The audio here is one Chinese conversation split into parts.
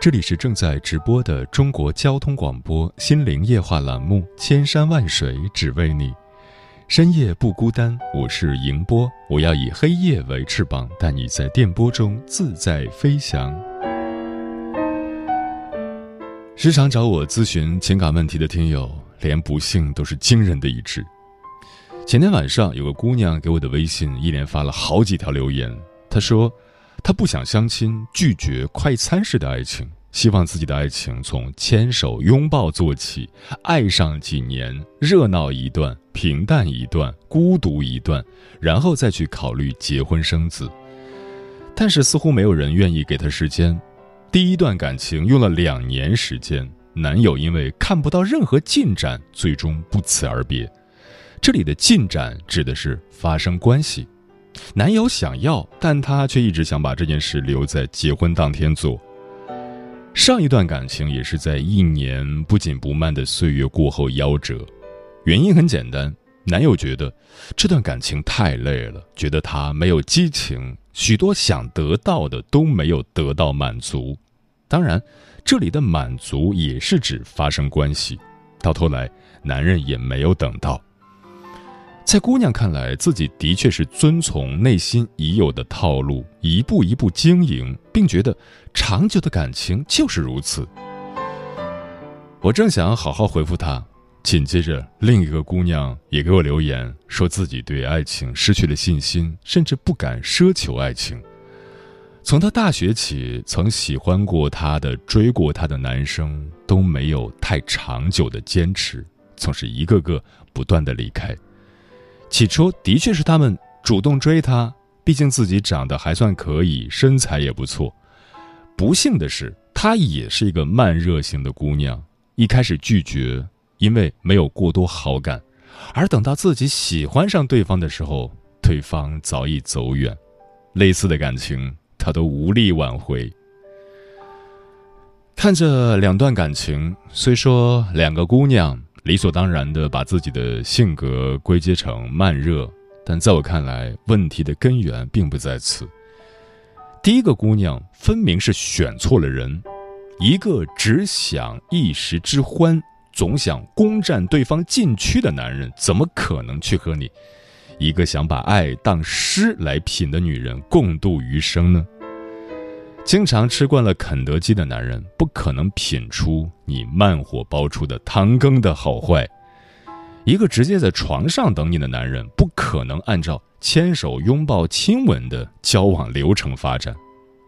这里是正在直播的中国交通广播心灵夜话栏目《千山万水只为你》，深夜不孤单。我是迎波，我要以黑夜为翅膀，带你在电波中自在飞翔。时常找我咨询情感问题的听友，连不幸都是惊人的一致。前天晚上，有个姑娘给我的微信一连发了好几条留言，她说。他不想相亲，拒绝快餐式的爱情，希望自己的爱情从牵手拥抱做起，爱上几年，热闹一段，平淡一段，孤独一段，然后再去考虑结婚生子。但是似乎没有人愿意给他时间。第一段感情用了两年时间，男友因为看不到任何进展，最终不辞而别。这里的进展指的是发生关系。男友想要，但她却一直想把这件事留在结婚当天做。上一段感情也是在一年不紧不慢的岁月过后夭折，原因很简单，男友觉得这段感情太累了，觉得他没有激情，许多想得到的都没有得到满足。当然，这里的满足也是指发生关系，到头来男人也没有等到。在姑娘看来，自己的确是遵从内心已有的套路，一步一步经营，并觉得长久的感情就是如此。我正想好好回复她，紧接着另一个姑娘也给我留言，说自己对爱情失去了信心，甚至不敢奢求爱情。从她大学起，曾喜欢过她的、追过她的男生都没有太长久的坚持，总是一个个不断的离开。起初的确是他们主动追她，毕竟自己长得还算可以，身材也不错。不幸的是，她也是一个慢热型的姑娘，一开始拒绝，因为没有过多好感，而等到自己喜欢上对方的时候，对方早已走远。类似的感情，她都无力挽回。看着两段感情，虽说两个姑娘。理所当然的把自己的性格归结成慢热，但在我看来，问题的根源并不在此。第一个姑娘分明是选错了人，一个只想一时之欢，总想攻占对方禁区的男人，怎么可能去和你一个想把爱当诗来品的女人共度余生呢？经常吃惯了肯德基的男人，不可能品出你慢火煲出的汤羹的好坏；一个直接在床上等你的男人，不可能按照牵手、拥抱、亲吻的交往流程发展。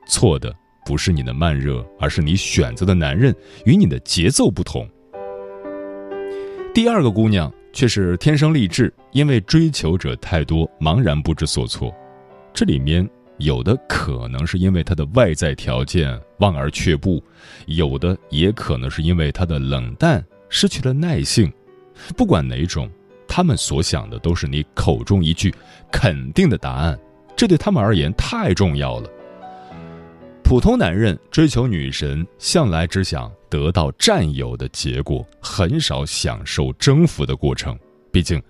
错的不是你的慢热，而是你选择的男人与你的节奏不同。第二个姑娘却是天生丽质，因为追求者太多，茫然不知所措。这里面。有的可能是因为他的外在条件望而却步，有的也可能是因为他的冷淡失去了耐性。不管哪种，他们所想的都是你口中一句肯定的答案，这对他们而言太重要了。普通男人追求女神，向来只想得到占有的结果，很少享受征服的过程。毕竟，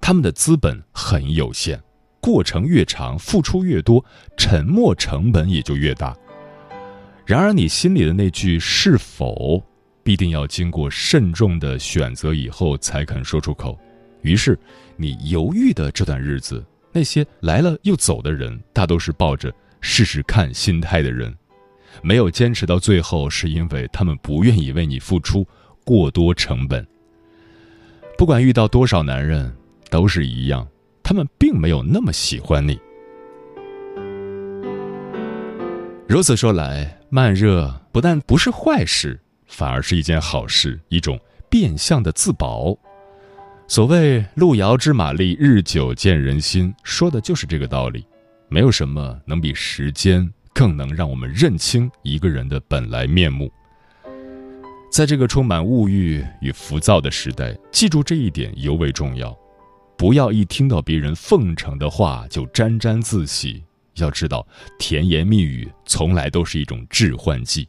他们的资本很有限。过程越长，付出越多，沉默成本也就越大。然而，你心里的那句“是否”，必定要经过慎重的选择以后才肯说出口。于是，你犹豫的这段日子，那些来了又走的人，大都是抱着试试看心态的人，没有坚持到最后，是因为他们不愿意为你付出过多成本。不管遇到多少男人，都是一样，他们并没有那么喜欢你。如此说来，慢热不但不是坏事，反而是一件好事，一种变相的自保。所谓“路遥知马力，日久见人心”，说的就是这个道理。没有什么能比时间更能让我们认清一个人的本来面目。在这个充满物欲与浮躁的时代，记住这一点尤为重要。不要一听到别人奉承的话就沾沾自喜。要知道，甜言蜜语从来都是一种致幻剂。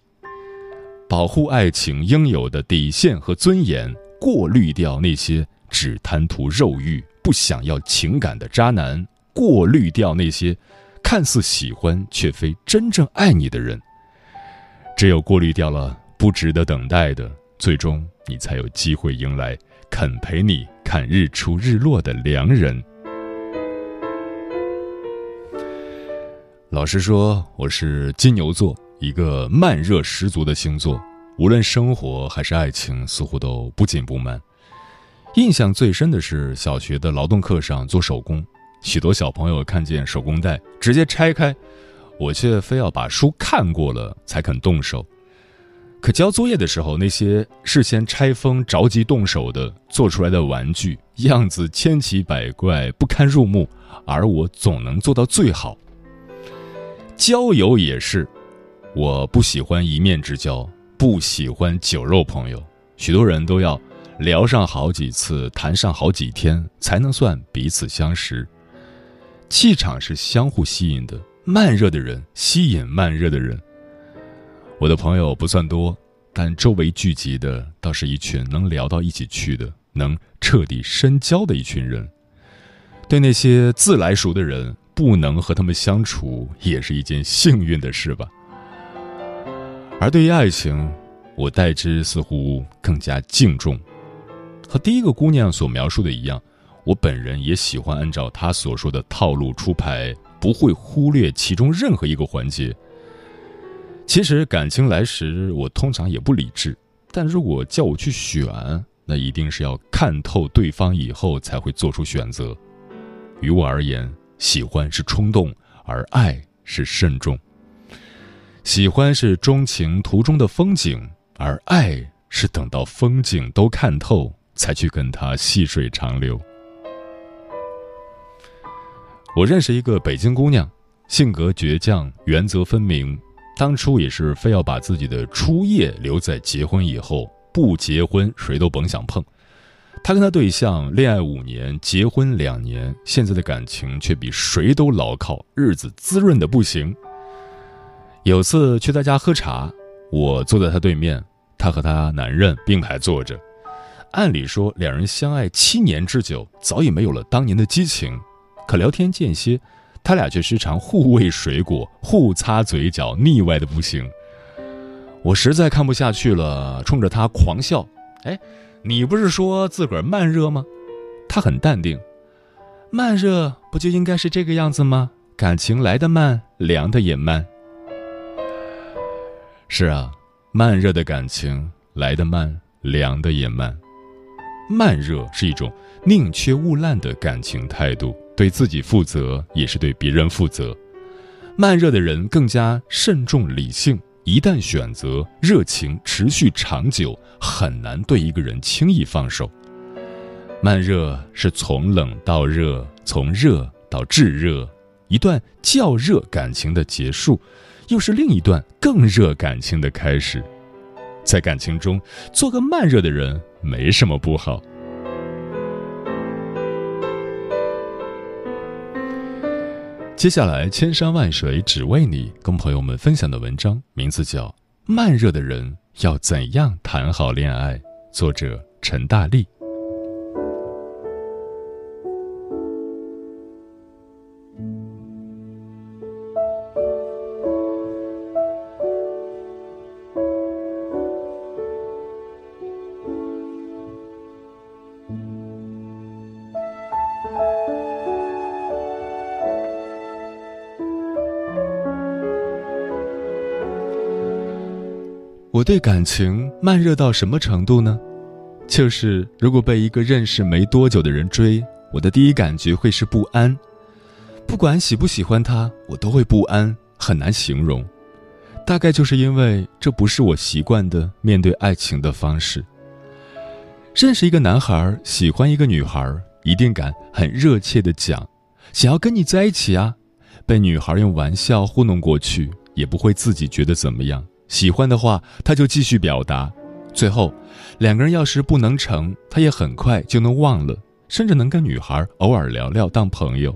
保护爱情应有的底线和尊严，过滤掉那些只贪图肉欲、不想要情感的渣男，过滤掉那些看似喜欢却非真正爱你的人。只有过滤掉了。不值得等待的，最终你才有机会迎来肯陪你看日出日落的良人。老实说，我是金牛座，一个慢热十足的星座，无论生活还是爱情，似乎都不紧不慢。印象最深的是小学的劳动课上做手工，许多小朋友看见手工袋直接拆开，我却非要把书看过了才肯动手。可交作业的时候，那些事先拆封、着急动手的做出来的玩具，样子千奇百怪，不堪入目，而我总能做到最好。交友也是，我不喜欢一面之交，不喜欢酒肉朋友。许多人都要聊上好几次，谈上好几天，才能算彼此相识。气场是相互吸引的，慢热的人吸引慢热的人。我的朋友不算多，但周围聚集的倒是一群能聊到一起去的、能彻底深交的一群人。对那些自来熟的人，不能和他们相处，也是一件幸运的事吧。而对于爱情，我待之似乎更加敬重。和第一个姑娘所描述的一样，我本人也喜欢按照她所说的套路出牌，不会忽略其中任何一个环节。其实感情来时，我通常也不理智，但如果叫我去选，那一定是要看透对方以后才会做出选择。于我而言，喜欢是冲动，而爱是慎重。喜欢是钟情途中的风景，而爱是等到风景都看透，才去跟他细水长流。我认识一个北京姑娘，性格倔强，原则分明。当初也是非要把自己的初夜留在结婚以后，不结婚谁都甭想碰。他跟他对象恋爱五年，结婚两年，现在的感情却比谁都牢靠，日子滋润的不行。有次去他家喝茶，我坐在他对面，他和他男人并排坐着。按理说两人相爱七年之久，早已没有了当年的激情，可聊天间歇。他俩却时常互喂水果，互擦嘴角，腻歪的不行。我实在看不下去了，冲着他狂笑：“哎，你不是说自个儿慢热吗？”他很淡定：“慢热不就应该是这个样子吗？感情来得慢，凉的也慢。”是啊，慢热的感情来得慢，凉的也慢。慢热是一种宁缺毋滥的感情态度。对自己负责，也是对别人负责。慢热的人更加慎重理性，一旦选择，热情持续长久，很难对一个人轻易放手。慢热是从冷到热，从热到炙热，一段较热感情的结束，又是另一段更热感情的开始。在感情中，做个慢热的人没什么不好。接下来，千山万水只为你，跟朋友们分享的文章名字叫《慢热的人要怎样谈好恋爱》，作者陈大力。对感情慢热到什么程度呢？就是如果被一个认识没多久的人追，我的第一感觉会是不安。不管喜不喜欢他，我都会不安，很难形容。大概就是因为这不是我习惯的面对爱情的方式。认识一个男孩，喜欢一个女孩，一定敢很热切的讲，想要跟你在一起啊。被女孩用玩笑糊弄过去，也不会自己觉得怎么样。喜欢的话，他就继续表达。最后，两个人要是不能成，他也很快就能忘了，甚至能跟女孩偶尔聊聊当朋友。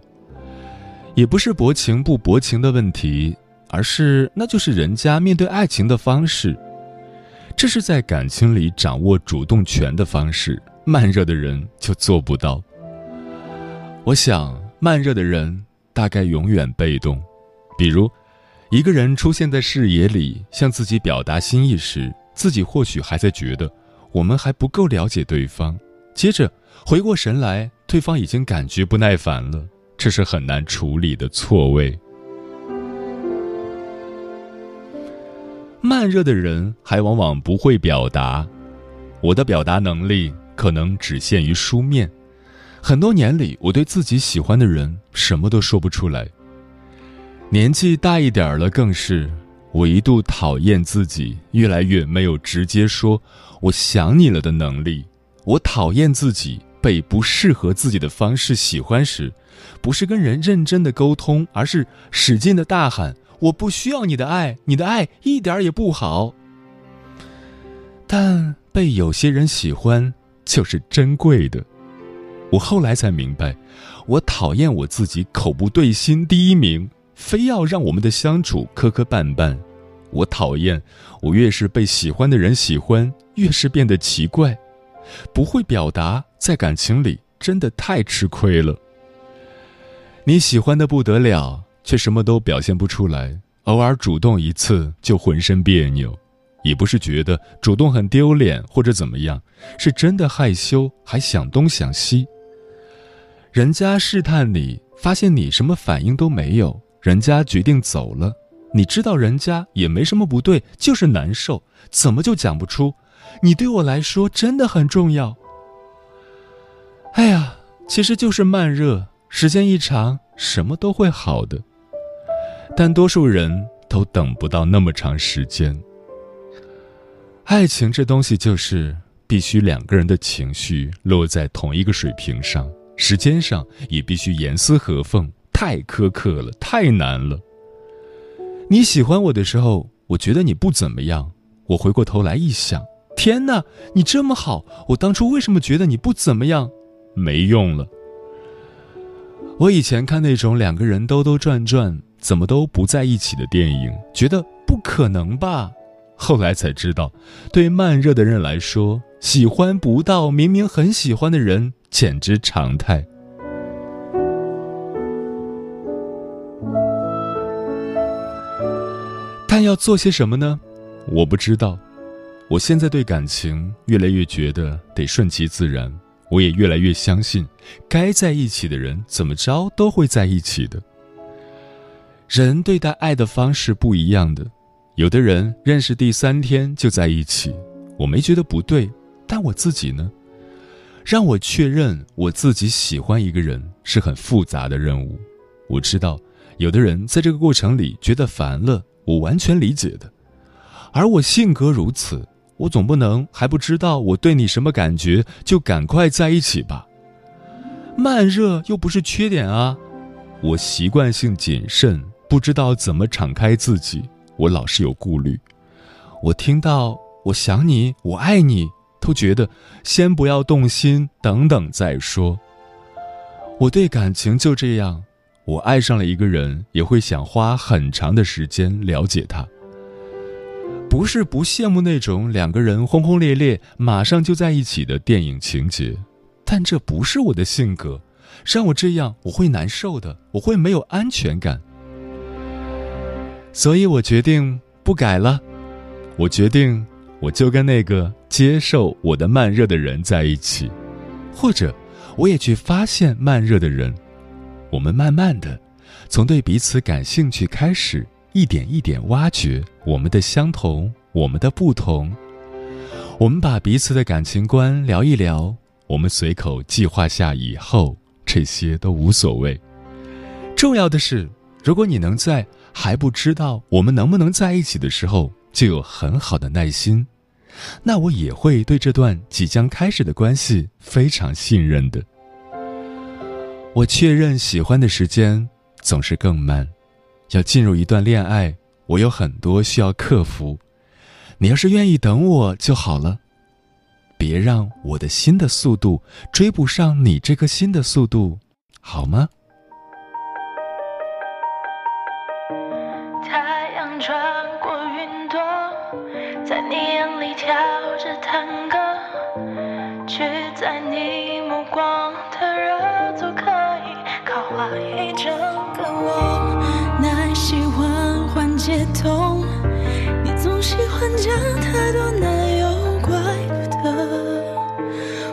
也不是薄情不薄情的问题，而是那就是人家面对爱情的方式。这是在感情里掌握主动权的方式，慢热的人就做不到。我想，慢热的人大概永远被动。比如，一个人出现在视野里，向自己表达心意时。自己或许还在觉得我们还不够了解对方，接着回过神来，对方已经感觉不耐烦了，这是很难处理的错位。慢热的人还往往不会表达，我的表达能力可能只限于书面，很多年里我对自己喜欢的人什么都说不出来。年纪大一点了，更是。我一度讨厌自己越来越没有直接说“我想你了”的能力。我讨厌自己被不适合自己的方式喜欢时，不是跟人认真的沟通，而是使劲的大喊：“我不需要你的爱，你的爱一点也不好。”但被有些人喜欢就是珍贵的。我后来才明白，我讨厌我自己口不对心第一名。非要让我们的相处磕磕绊绊，我讨厌。我越是被喜欢的人喜欢，越是变得奇怪，不会表达，在感情里真的太吃亏了。你喜欢的不得了，却什么都表现不出来，偶尔主动一次就浑身别扭，也不是觉得主动很丢脸或者怎么样，是真的害羞，还想东想西。人家试探你，发现你什么反应都没有。人家决定走了，你知道人家也没什么不对，就是难受，怎么就讲不出？你对我来说真的很重要。哎呀，其实就是慢热，时间一长，什么都会好的。但多数人都等不到那么长时间。爱情这东西就是必须两个人的情绪落在同一个水平上，时间上也必须严丝合缝。太苛刻了，太难了。你喜欢我的时候，我觉得你不怎么样。我回过头来一想，天哪，你这么好，我当初为什么觉得你不怎么样？没用了。我以前看那种两个人兜兜转转，怎么都不在一起的电影，觉得不可能吧。后来才知道，对慢热的人来说，喜欢不到明明很喜欢的人，简直常态。但要做些什么呢？我不知道。我现在对感情越来越觉得得顺其自然，我也越来越相信，该在一起的人怎么着都会在一起的。人对待爱的方式不一样的，有的人认识第三天就在一起，我没觉得不对。但我自己呢？让我确认我自己喜欢一个人是很复杂的任务。我知道，有的人在这个过程里觉得烦了。我完全理解的，而我性格如此，我总不能还不知道我对你什么感觉就赶快在一起吧。慢热又不是缺点啊，我习惯性谨慎，不知道怎么敞开自己，我老是有顾虑。我听到我想你，我爱你，都觉得先不要动心，等等再说。我对感情就这样。我爱上了一个人，也会想花很长的时间了解他。不是不羡慕那种两个人轰轰烈烈马上就在一起的电影情节，但这不是我的性格，让我这样我会难受的，我会没有安全感。所以我决定不改了，我决定我就跟那个接受我的慢热的人在一起，或者我也去发现慢热的人。我们慢慢的，从对彼此感兴趣开始，一点一点挖掘我们的相同，我们的不同。我们把彼此的感情观聊一聊，我们随口计划下以后，这些都无所谓。重要的是，如果你能在还不知道我们能不能在一起的时候，就有很好的耐心，那我也会对这段即将开始的关系非常信任的。我确认喜欢的时间总是更慢，要进入一段恋爱，我有很多需要克服。你要是愿意等我就好了，别让我的心的速度追不上你这颗心的速度，好吗？欢缓解痛。喜欢讲太多，哪有怪不得？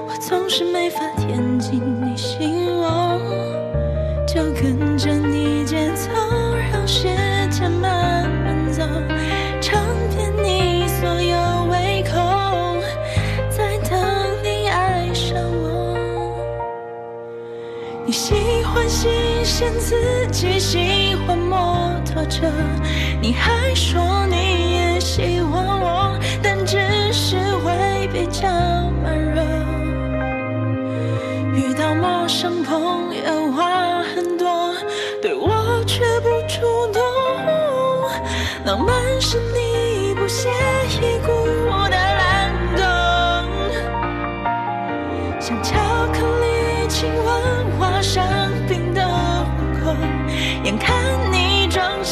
我总是没法填进你心窝，就跟着你节奏，让时间慢慢走，尝遍你所有胃口，在等你爱上我。你喜欢新鲜刺激，喜欢着，你还说你也希望我。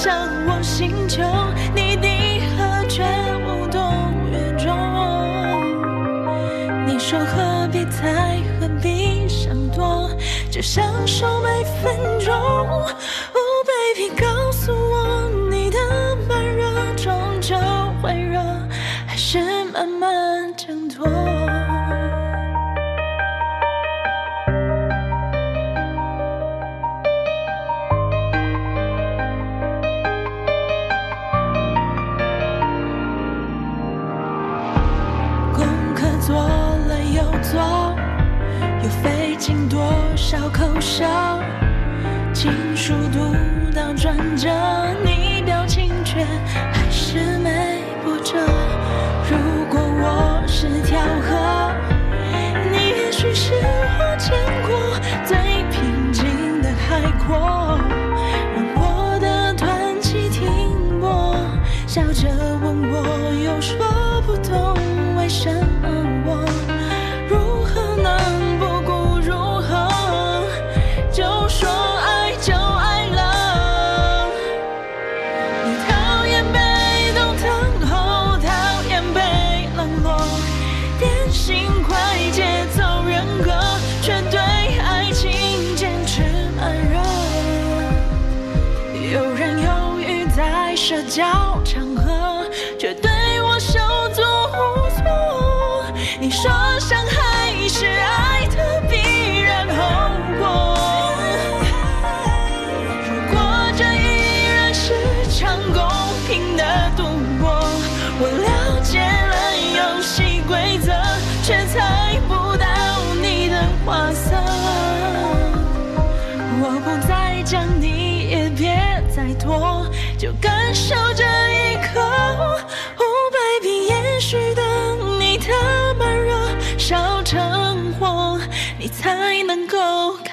向我寻求你，的和却无动于衷。你说何必猜，何必想多，就享受每分钟。oh baby go。小口笑，情书读到转折，你表情却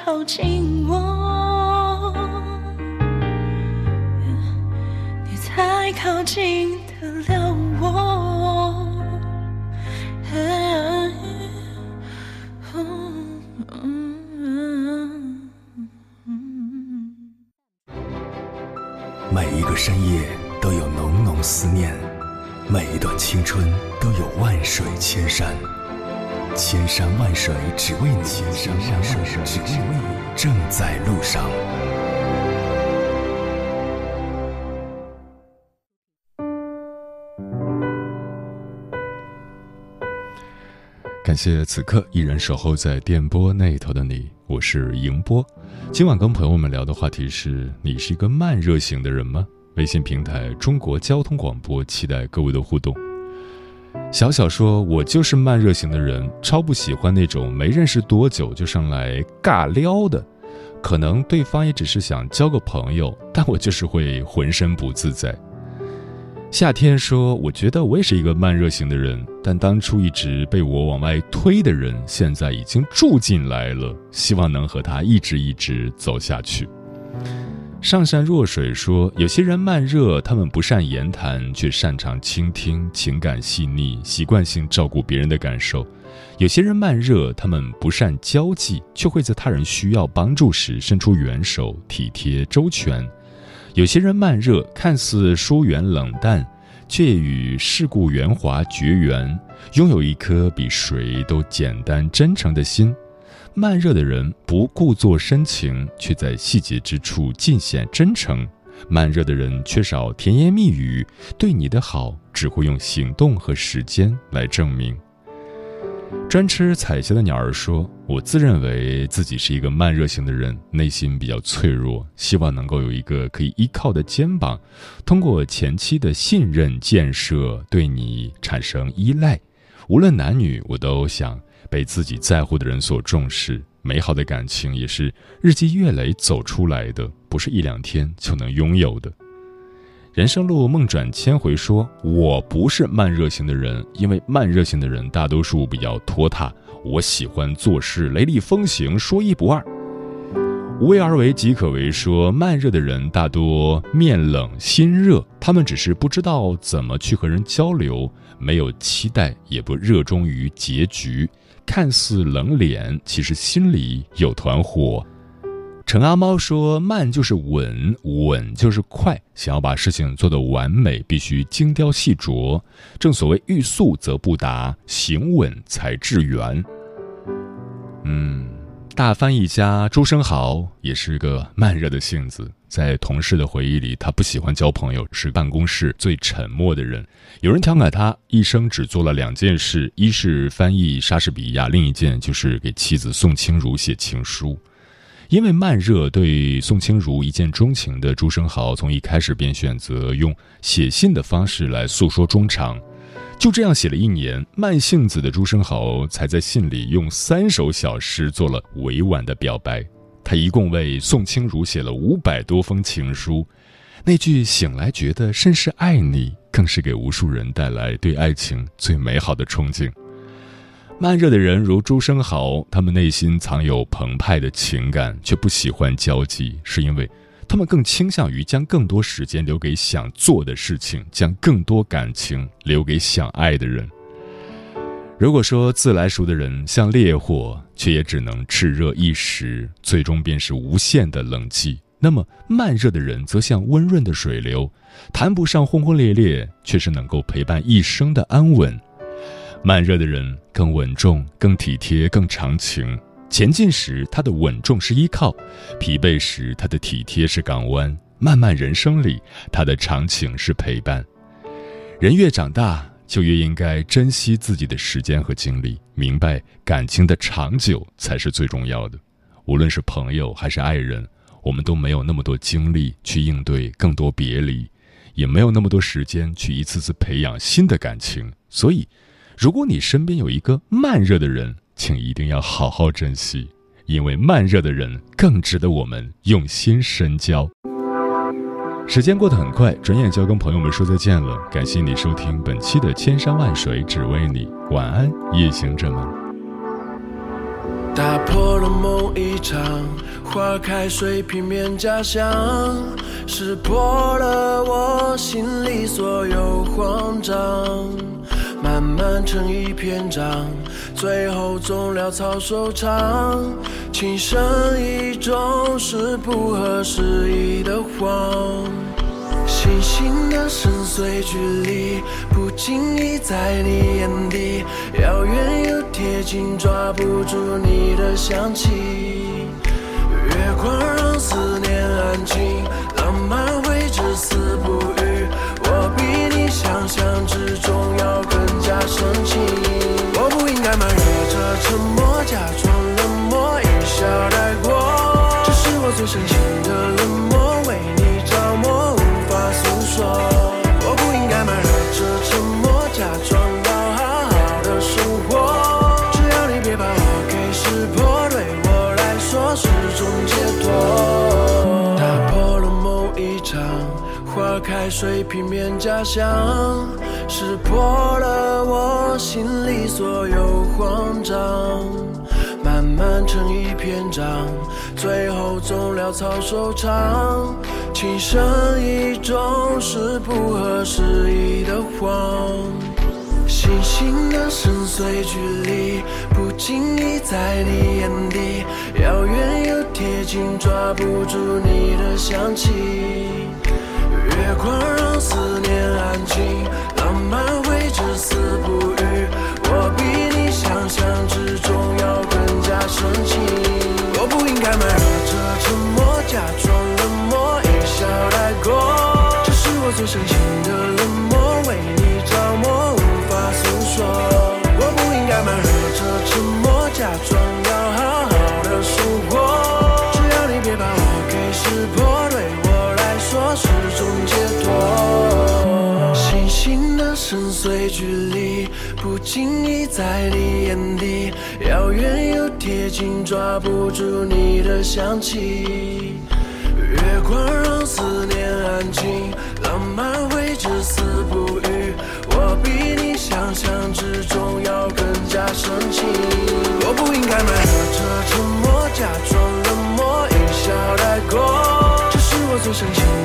靠近我，你才靠近得了我。每一个深夜都有浓浓思念，每一段青春都有万水千山，千山万水只为你，千山万水只为你，正在路上。感谢此刻依然守候在电波那头的你，我是迎波。今晚跟朋友们聊的话题是你是一个慢热型的人吗？微信平台中国交通广播，期待各位的互动。小小说：“我就是慢热型的人，超不喜欢那种没认识多久就上来尬撩的。可能对方也只是想交个朋友，但我就是会浑身不自在。”夏天说：“我觉得我也是一个慢热型的人，但当初一直被我往外推的人，现在已经住进来了，希望能和他一直一直走下去。”上善若水说：“有些人慢热，他们不善言谈，却擅长倾听，情感细腻，习惯性照顾别人的感受；有些人慢热，他们不善交际，却会在他人需要帮助时伸出援手，体贴周全；有些人慢热，看似疏远冷淡，却与世故圆滑绝缘，拥有一颗比谁都简单真诚的心。”慢热的人不故作深情，却在细节之处尽显真诚；慢热的人缺少甜言蜜语，对你的好只会用行动和时间来证明。专吃彩霞的鸟儿说：“我自认为自己是一个慢热型的人，内心比较脆弱，希望能够有一个可以依靠的肩膀，通过前期的信任建设，对你产生依赖。无论男女，我都想。”被自己在乎的人所重视，美好的感情也是日积月累走出来的，不是一两天就能拥有的。人生路梦转千回，说我不是慢热型的人，因为慢热型的人大多数比较拖沓，我喜欢做事雷厉风行，说一不二。无为而为即可为，说慢热的人大多面冷心热，他们只是不知道怎么去和人交流，没有期待，也不热衷于结局。看似冷脸，其实心里有团火。陈阿猫说：“慢就是稳，稳就是快。想要把事情做得完美，必须精雕细琢。正所谓欲速则不达，行稳才致远。”嗯，大翻译家朱生豪也是个慢热的性子。在同事的回忆里，他不喜欢交朋友，是办公室最沉默的人。有人调侃他一生只做了两件事：一是翻译莎士比亚，另一件就是给妻子宋清如写情书。因为慢热，对宋清如一见钟情的朱生豪，从一开始便选择用写信的方式来诉说衷肠。就这样写了一年，慢性子的朱生豪才在信里用三首小诗做了委婉的表白。他一共为宋清如写了五百多封情书，那句“醒来觉得甚是爱你”，更是给无数人带来对爱情最美好的憧憬。慢热的人如朱生豪，他们内心藏有澎湃的情感，却不喜欢交际，是因为他们更倾向于将更多时间留给想做的事情，将更多感情留给想爱的人。如果说自来熟的人像烈火，却也只能炽热一时，最终便是无限的冷寂；那么慢热的人则像温润的水流，谈不上轰轰烈烈，却是能够陪伴一生的安稳。慢热的人更稳重、更体贴、更长情。前进时，他的稳重是依靠；疲惫时，他的体贴是港湾。漫漫人生里，他的长情是陪伴。人越长大。就越应该珍惜自己的时间和精力，明白感情的长久才是最重要的。无论是朋友还是爱人，我们都没有那么多精力去应对更多别离，也没有那么多时间去一次次培养新的感情。所以，如果你身边有一个慢热的人，请一定要好好珍惜，因为慢热的人更值得我们用心深交。时间过得很快，转眼就要跟朋友们说再见了。感谢你收听本期的《千山万水只为你》，晚安，夜行者们。打破了梦一场，花开水平面假象，识破了我心里所有慌张，慢慢成一篇章，最后总潦草收场。情深意重是不合时宜的谎，星星的深邃距离，不经意在你眼底，遥远又贴近，抓不住你的香气。月光让思念安静，浪漫会至死不水平面假象，识破了我心里所有慌张。慢慢成一篇章，最后总潦草收场。情深意重是不合时宜的谎。星星的深邃距离，不经意在你眼底，遥远又贴近，抓不住你的香气。月光让思念安静，浪漫会至死不渝。我比你想象之中要更加深情。我不应该慢热着沉默，假装冷漠，一笑带过。这是我最深情情意在你眼底，遥远又贴近，抓不住你的香气。月光让思念安静，浪漫会至死不渝。我比你想象之中要更加深情。我不应该瞒着沉默，假装冷漠，一笑带过。这是我最深情。